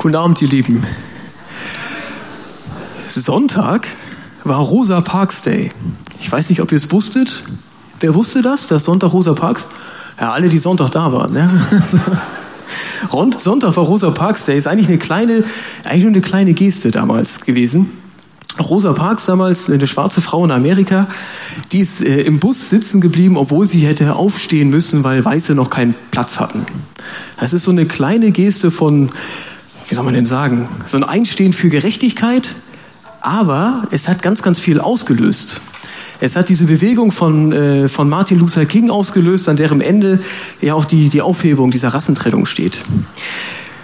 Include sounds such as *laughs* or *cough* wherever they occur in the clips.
Guten Abend, ihr Lieben. Sonntag war Rosa Parks Day. Ich weiß nicht, ob ihr es wusstet. Wer wusste das, dass Sonntag Rosa Parks? Ja, alle, die Sonntag da waren. *laughs* Ne? Sonntag war Rosa Parks Day. Ist eigentlich eine kleine, eigentlich nur eine kleine Geste damals gewesen. Rosa Parks damals, eine schwarze Frau in Amerika, die ist äh, im Bus sitzen geblieben, obwohl sie hätte aufstehen müssen, weil Weiße noch keinen Platz hatten. Das ist so eine kleine Geste von, wie soll man denn sagen, so ein Einstehen für Gerechtigkeit, aber es hat ganz, ganz viel ausgelöst. Es hat diese Bewegung von, äh, von Martin Luther King ausgelöst, an deren Ende ja auch die, die Aufhebung dieser Rassentrennung steht.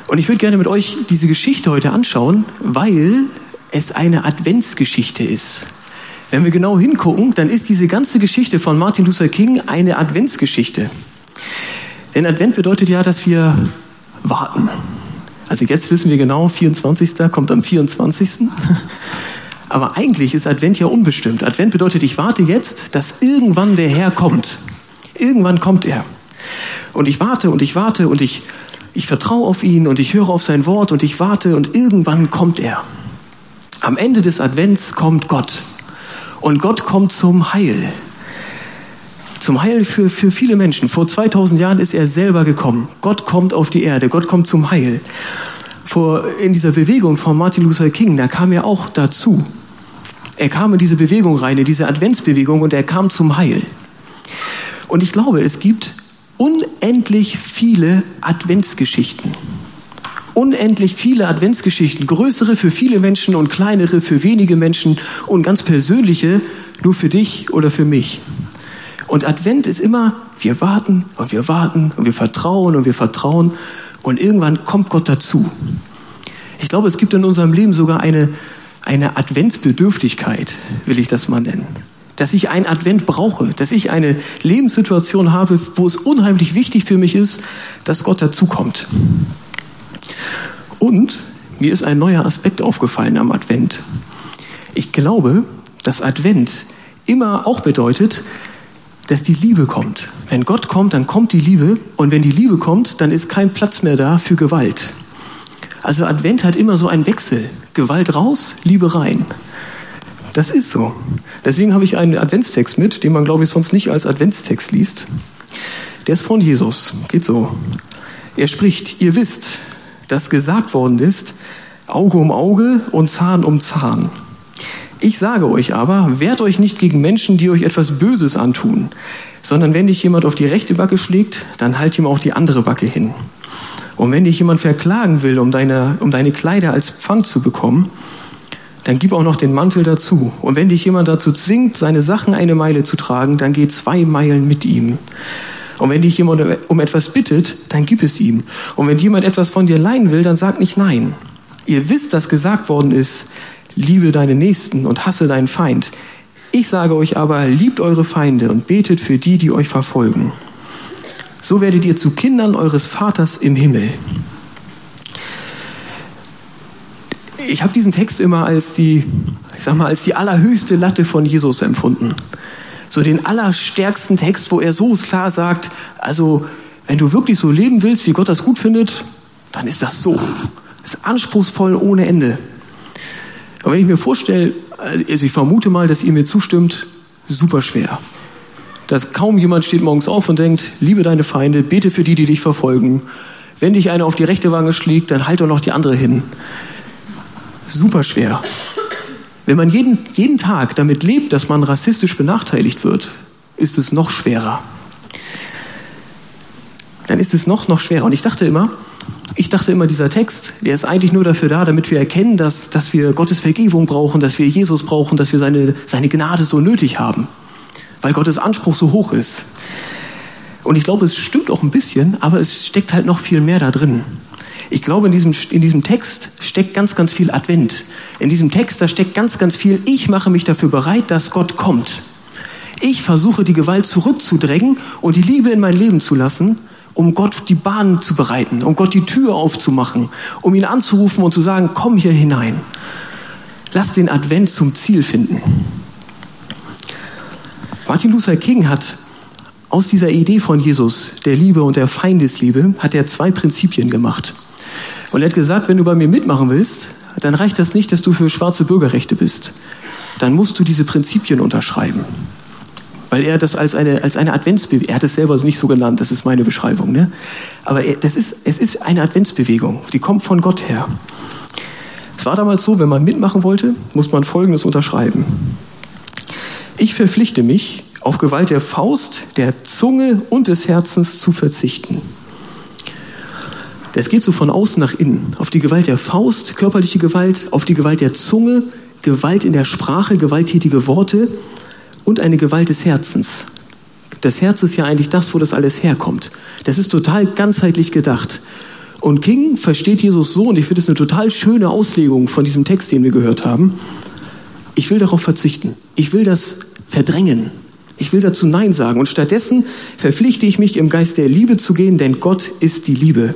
Und ich würde gerne mit euch diese Geschichte heute anschauen, weil es eine Adventsgeschichte ist. Wenn wir genau hingucken, dann ist diese ganze Geschichte von Martin Luther King eine Adventsgeschichte. Denn Advent bedeutet ja, dass wir warten. Also jetzt wissen wir genau, 24. kommt am 24. *laughs* Aber eigentlich ist Advent ja unbestimmt. Advent bedeutet, ich warte jetzt, dass irgendwann der Herr kommt. Irgendwann kommt er. Und ich warte und ich warte und ich, ich vertraue auf ihn und ich höre auf sein Wort und ich warte und irgendwann kommt er. Am Ende des Advents kommt Gott. Und Gott kommt zum Heil. Zum Heil für, für viele Menschen. Vor 2000 Jahren ist er selber gekommen. Gott kommt auf die Erde. Gott kommt zum Heil vor, in dieser Bewegung von Martin Luther King, da kam er auch dazu. Er kam in diese Bewegung rein, in diese Adventsbewegung und er kam zum Heil. Und ich glaube, es gibt unendlich viele Adventsgeschichten. Unendlich viele Adventsgeschichten, größere für viele Menschen und kleinere für wenige Menschen und ganz persönliche nur für dich oder für mich. Und Advent ist immer, wir warten und wir warten und wir vertrauen und wir vertrauen und irgendwann kommt Gott dazu. Ich glaube, es gibt in unserem Leben sogar eine, eine Adventsbedürftigkeit, will ich das mal nennen. Dass ich ein Advent brauche, dass ich eine Lebenssituation habe, wo es unheimlich wichtig für mich ist, dass Gott dazukommt. Und mir ist ein neuer Aspekt aufgefallen am Advent. Ich glaube, dass Advent immer auch bedeutet, dass die Liebe kommt. Wenn Gott kommt, dann kommt die Liebe. Und wenn die Liebe kommt, dann ist kein Platz mehr da für Gewalt. Also Advent hat immer so einen Wechsel. Gewalt raus, Liebe rein. Das ist so. Deswegen habe ich einen Adventstext mit, den man, glaube ich, sonst nicht als Adventstext liest. Der ist von Jesus. Geht so. Er spricht, ihr wisst, dass gesagt worden ist, Auge um Auge und Zahn um Zahn. Ich sage euch aber, wehrt euch nicht gegen Menschen, die euch etwas Böses antun, sondern wenn dich jemand auf die rechte Backe schlägt, dann halt ihm auch die andere Backe hin. Und wenn dich jemand verklagen will, um deine, um deine Kleider als Pfand zu bekommen, dann gib auch noch den Mantel dazu. Und wenn dich jemand dazu zwingt, seine Sachen eine Meile zu tragen, dann geh zwei Meilen mit ihm. Und wenn dich jemand um etwas bittet, dann gib es ihm. Und wenn jemand etwas von dir leihen will, dann sag nicht nein. Ihr wisst, dass gesagt worden ist, liebe deine Nächsten und hasse deinen Feind. Ich sage euch aber, liebt eure Feinde und betet für die, die euch verfolgen. So werdet ihr zu Kindern eures Vaters im Himmel. Ich habe diesen Text immer als die, ich sag mal, als die allerhöchste Latte von Jesus empfunden. So den allerstärksten Text, wo er so klar sagt, also wenn du wirklich so leben willst, wie Gott das gut findet, dann ist das so. Das ist anspruchsvoll ohne Ende. Aber wenn ich mir vorstelle, also ich vermute mal, dass ihr mir zustimmt, super schwer. Dass kaum jemand steht morgens auf und denkt, liebe deine Feinde, bete für die, die dich verfolgen. Wenn dich einer auf die rechte Wange schlägt, dann halt doch noch die andere hin. Super schwer. Wenn man jeden, jeden Tag damit lebt, dass man rassistisch benachteiligt wird, ist es noch schwerer. Dann ist es noch, noch schwerer. Und ich dachte immer, ich dachte immer, dieser Text, der ist eigentlich nur dafür da, damit wir erkennen, dass, dass wir Gottes Vergebung brauchen, dass wir Jesus brauchen, dass wir seine, seine Gnade so nötig haben, weil Gottes Anspruch so hoch ist. Und ich glaube, es stimmt auch ein bisschen, aber es steckt halt noch viel mehr da drin. Ich glaube, in diesem, in diesem Text steckt ganz, ganz viel Advent. In diesem Text, da steckt ganz, ganz viel, ich mache mich dafür bereit, dass Gott kommt. Ich versuche, die Gewalt zurückzudrängen und die Liebe in mein Leben zu lassen um Gott die Bahn zu bereiten, um Gott die Tür aufzumachen, um ihn anzurufen und zu sagen, komm hier hinein. Lass den Advent zum Ziel finden. Martin Luther King hat aus dieser Idee von Jesus, der Liebe und der Feindesliebe, hat er zwei Prinzipien gemacht. Und er hat gesagt, wenn du bei mir mitmachen willst, dann reicht das nicht, dass du für schwarze Bürgerrechte bist. Dann musst du diese Prinzipien unterschreiben. Weil er das als eine, als eine Adventsbewegung, er hat es selber nicht so genannt, das ist meine Beschreibung, ne? aber er, das ist, es ist eine Adventsbewegung, die kommt von Gott her. Es war damals so, wenn man mitmachen wollte, muss man Folgendes unterschreiben. Ich verpflichte mich, auf Gewalt der Faust, der Zunge und des Herzens zu verzichten. Das geht so von außen nach innen. Auf die Gewalt der Faust, körperliche Gewalt, auf die Gewalt der Zunge, Gewalt in der Sprache, gewalttätige Worte und eine Gewalt des Herzens. Das Herz ist ja eigentlich das, wo das alles herkommt. Das ist total ganzheitlich gedacht. Und King versteht Jesus so, und ich finde es eine total schöne Auslegung von diesem Text, den wir gehört haben. Ich will darauf verzichten. Ich will das verdrängen. Ich will dazu Nein sagen. Und stattdessen verpflichte ich mich, im Geist der Liebe zu gehen, denn Gott ist die Liebe.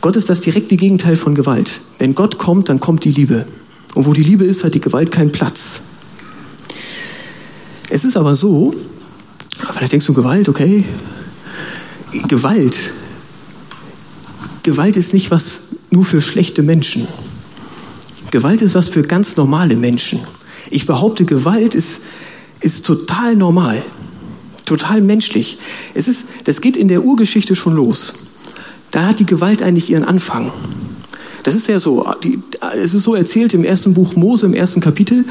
Gott ist das direkte Gegenteil von Gewalt. Wenn Gott kommt, dann kommt die Liebe. Und wo die Liebe ist, hat die Gewalt keinen Platz. Es ist aber so, vielleicht denkst du Gewalt, okay. Gewalt. Gewalt ist nicht was nur für schlechte Menschen. Gewalt ist was für ganz normale Menschen. Ich behaupte, Gewalt ist, ist total normal, total menschlich. Es ist, das geht in der Urgeschichte schon los. Da hat die Gewalt eigentlich ihren Anfang. Das ist ja so, die, es ist so erzählt im ersten Buch Mose, im ersten Kapitel.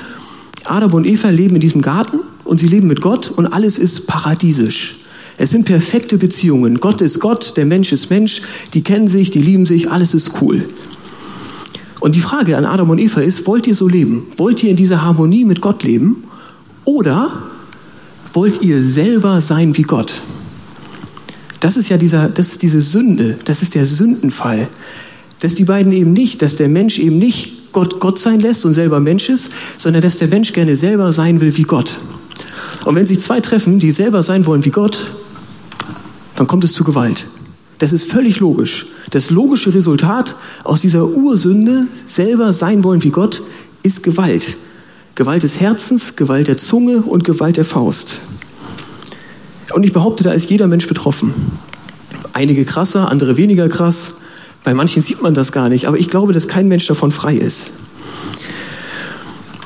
Adam und Eva leben in diesem Garten und sie leben mit Gott und alles ist paradiesisch. Es sind perfekte Beziehungen. Gott ist Gott, der Mensch ist Mensch, die kennen sich, die lieben sich, alles ist cool. Und die Frage an Adam und Eva ist, wollt ihr so leben? Wollt ihr in dieser Harmonie mit Gott leben? Oder wollt ihr selber sein wie Gott? Das ist ja dieser, das ist diese Sünde, das ist der Sündenfall. Dass die beiden eben nicht, dass der Mensch eben nicht Gott Gott sein lässt und selber Mensch ist, sondern dass der Mensch gerne selber sein will wie Gott. Und wenn sich zwei treffen, die selber sein wollen wie Gott, dann kommt es zu Gewalt. Das ist völlig logisch. Das logische Resultat aus dieser Ursünde, selber sein wollen wie Gott, ist Gewalt. Gewalt des Herzens, Gewalt der Zunge und Gewalt der Faust. Und ich behaupte, da ist jeder Mensch betroffen. Einige krasser, andere weniger krass. Bei manchen sieht man das gar nicht, aber ich glaube, dass kein Mensch davon frei ist.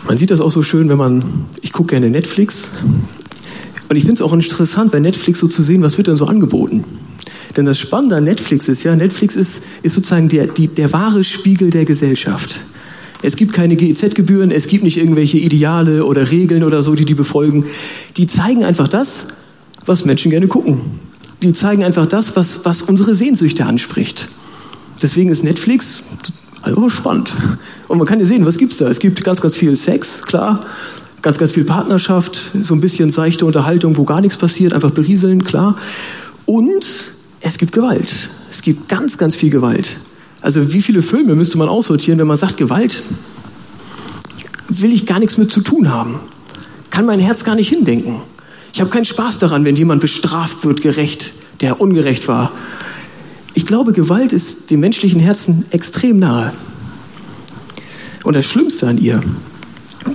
Man sieht das auch so schön, wenn man, ich gucke gerne Netflix. Und ich finde es auch interessant, bei Netflix so zu sehen, was wird denn so angeboten. Denn das Spannende an Netflix ist ja, Netflix ist, ist sozusagen der, die, der wahre Spiegel der Gesellschaft. Es gibt keine GEZ-Gebühren, es gibt nicht irgendwelche Ideale oder Regeln oder so, die die befolgen. Die zeigen einfach das, was Menschen gerne gucken. Die zeigen einfach das, was, was unsere Sehnsüchte anspricht. Deswegen ist Netflix also spannend. Und man kann ja sehen, was gibt's da? Es gibt ganz, ganz viel Sex, klar. Ganz, ganz viel Partnerschaft, so ein bisschen seichte Unterhaltung, wo gar nichts passiert, einfach berieseln, klar. Und es gibt Gewalt. Es gibt ganz, ganz viel Gewalt. Also wie viele Filme müsste man aussortieren, wenn man sagt, Gewalt will ich gar nichts mit zu tun haben. Kann mein Herz gar nicht hindenken. Ich habe keinen Spaß daran, wenn jemand bestraft wird, gerecht, der ungerecht war. Ich glaube, Gewalt ist dem menschlichen Herzen extrem nahe. Und das Schlimmste an ihr,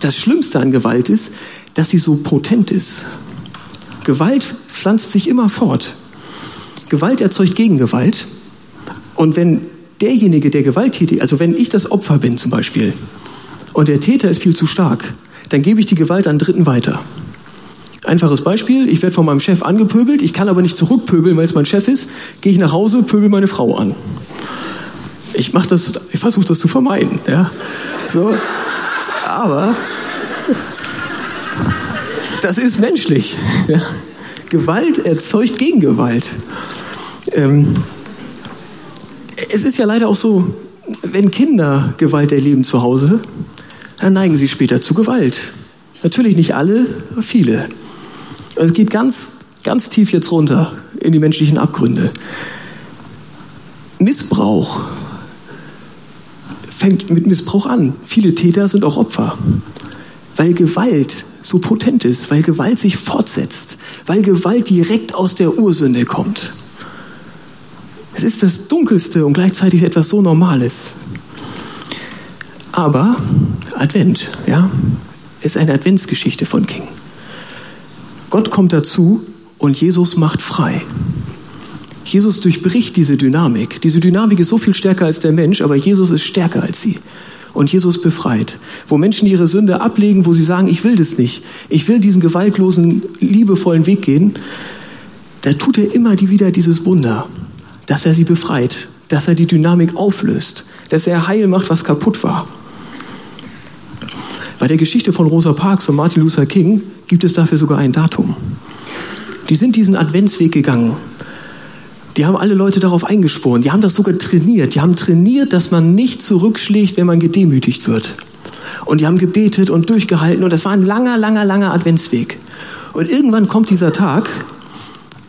das Schlimmste an Gewalt ist, dass sie so potent ist. Gewalt pflanzt sich immer fort. Gewalt erzeugt Gegengewalt. Und wenn derjenige, der gewalttätig, also wenn ich das Opfer bin zum Beispiel, und der Täter ist viel zu stark, dann gebe ich die Gewalt an Dritten weiter. Einfaches Beispiel, ich werde von meinem Chef angepöbelt, ich kann aber nicht zurückpöbeln, weil es mein Chef ist, gehe ich nach Hause, pöbel meine Frau an. Ich mache das, ich versuche das zu vermeiden, ja. So. Aber das ist menschlich. Ja. Gewalt erzeugt Gegengewalt. Ähm, es ist ja leider auch so, wenn Kinder Gewalt erleben zu Hause, dann neigen sie später zu Gewalt. Natürlich nicht alle, aber viele. Es geht ganz, ganz tief jetzt runter in die menschlichen Abgründe. Missbrauch fängt mit Missbrauch an. Viele Täter sind auch Opfer, weil Gewalt so potent ist, weil Gewalt sich fortsetzt, weil Gewalt direkt aus der Ursünde kommt. Es ist das Dunkelste und gleichzeitig etwas so Normales. Aber Advent, ja, ist eine Adventsgeschichte von King. Gott kommt dazu und Jesus macht frei. Jesus durchbricht diese Dynamik. Diese Dynamik ist so viel stärker als der Mensch, aber Jesus ist stärker als sie. Und Jesus befreit. Wo Menschen ihre Sünde ablegen, wo sie sagen, ich will das nicht, ich will diesen gewaltlosen, liebevollen Weg gehen, da tut er immer wieder dieses Wunder, dass er sie befreit, dass er die Dynamik auflöst, dass er heil macht, was kaputt war. Bei der Geschichte von Rosa Parks und Martin Luther King gibt es dafür sogar ein Datum. Die sind diesen Adventsweg gegangen. Die haben alle Leute darauf eingeschworen. Die haben das sogar trainiert. Die haben trainiert, dass man nicht zurückschlägt, wenn man gedemütigt wird. Und die haben gebetet und durchgehalten. Und das war ein langer, langer, langer Adventsweg. Und irgendwann kommt dieser Tag,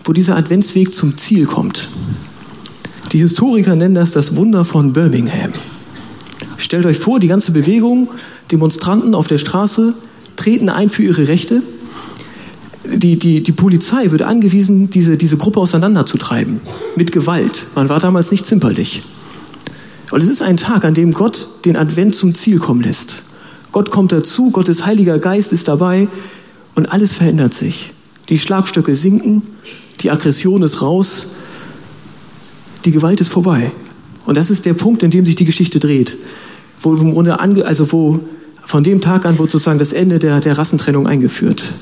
wo dieser Adventsweg zum Ziel kommt. Die Historiker nennen das das Wunder von Birmingham. Stellt euch vor, die ganze Bewegung, Demonstranten auf der Straße treten ein für ihre Rechte. Die, die, die Polizei wird angewiesen, diese, diese Gruppe auseinanderzutreiben. Mit Gewalt. Man war damals nicht zimperlich. Und es ist ein Tag, an dem Gott den Advent zum Ziel kommen lässt. Gott kommt dazu, Gottes Heiliger Geist ist dabei und alles verändert sich. Die Schlagstöcke sinken, die Aggression ist raus, die Gewalt ist vorbei. Und das ist der Punkt, in dem sich die Geschichte dreht. Wo im Grunde ange, also wo von dem Tag an wird sozusagen das Ende der, der Rassentrennung eingeführt.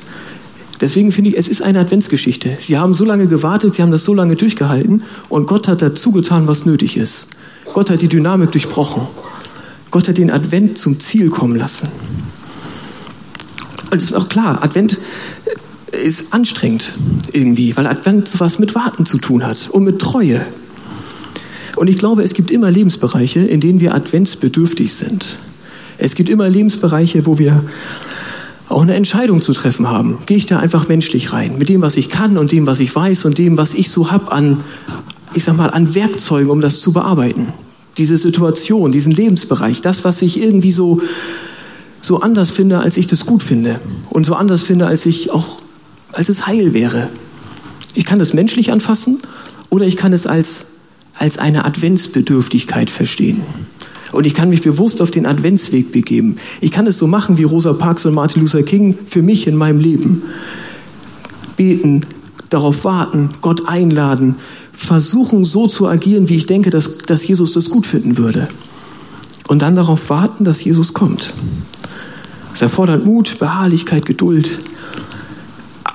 Deswegen finde ich, es ist eine Adventsgeschichte. Sie haben so lange gewartet, sie haben das so lange durchgehalten und Gott hat dazu getan, was nötig ist. Gott hat die Dynamik durchbrochen. Gott hat den Advent zum Ziel kommen lassen. Und es ist auch klar, Advent ist anstrengend irgendwie, weil Advent sowas mit Warten zu tun hat und mit Treue. Und ich glaube, es gibt immer Lebensbereiche, in denen wir adventsbedürftig sind. Es gibt immer Lebensbereiche, wo wir auch eine Entscheidung zu treffen haben. Gehe ich da einfach menschlich rein, mit dem, was ich kann und dem, was ich weiß und dem, was ich so hab an, ich sag mal, an Werkzeugen, um das zu bearbeiten. Diese Situation, diesen Lebensbereich, das, was ich irgendwie so, so anders finde, als ich das gut finde und so anders finde, als ich auch, als es heil wäre. Ich kann es menschlich anfassen oder ich kann es als, als eine Adventsbedürftigkeit verstehen. Und ich kann mich bewusst auf den Adventsweg begeben. Ich kann es so machen wie Rosa Parks und Martin Luther King für mich in meinem Leben. Beten, darauf warten, Gott einladen, versuchen so zu agieren, wie ich denke, dass, dass Jesus das gut finden würde. Und dann darauf warten, dass Jesus kommt. Es erfordert Mut, Beharrlichkeit, Geduld.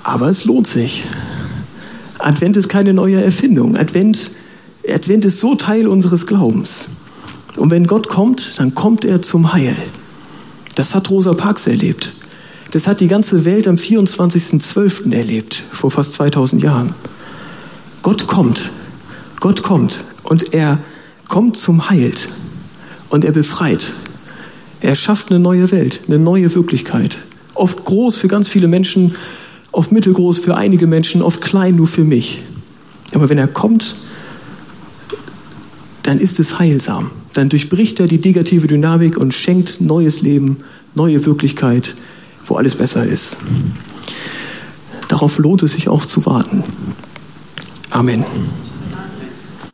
Aber es lohnt sich. Advent ist keine neue Erfindung. Advent, Advent ist so Teil unseres Glaubens. Und wenn Gott kommt, dann kommt er zum Heil. Das hat Rosa Parks erlebt. Das hat die ganze Welt am 24.12. erlebt, vor fast 2000 Jahren. Gott kommt. Gott kommt. Und er kommt zum Heil. Und er befreit. Er schafft eine neue Welt, eine neue Wirklichkeit. Oft groß für ganz viele Menschen, oft mittelgroß für einige Menschen, oft klein nur für mich. Aber wenn er kommt, dann ist es heilsam. Dann durchbricht er die negative Dynamik und schenkt neues Leben, neue Wirklichkeit, wo alles besser ist. Darauf lohnt es sich auch zu warten. Amen.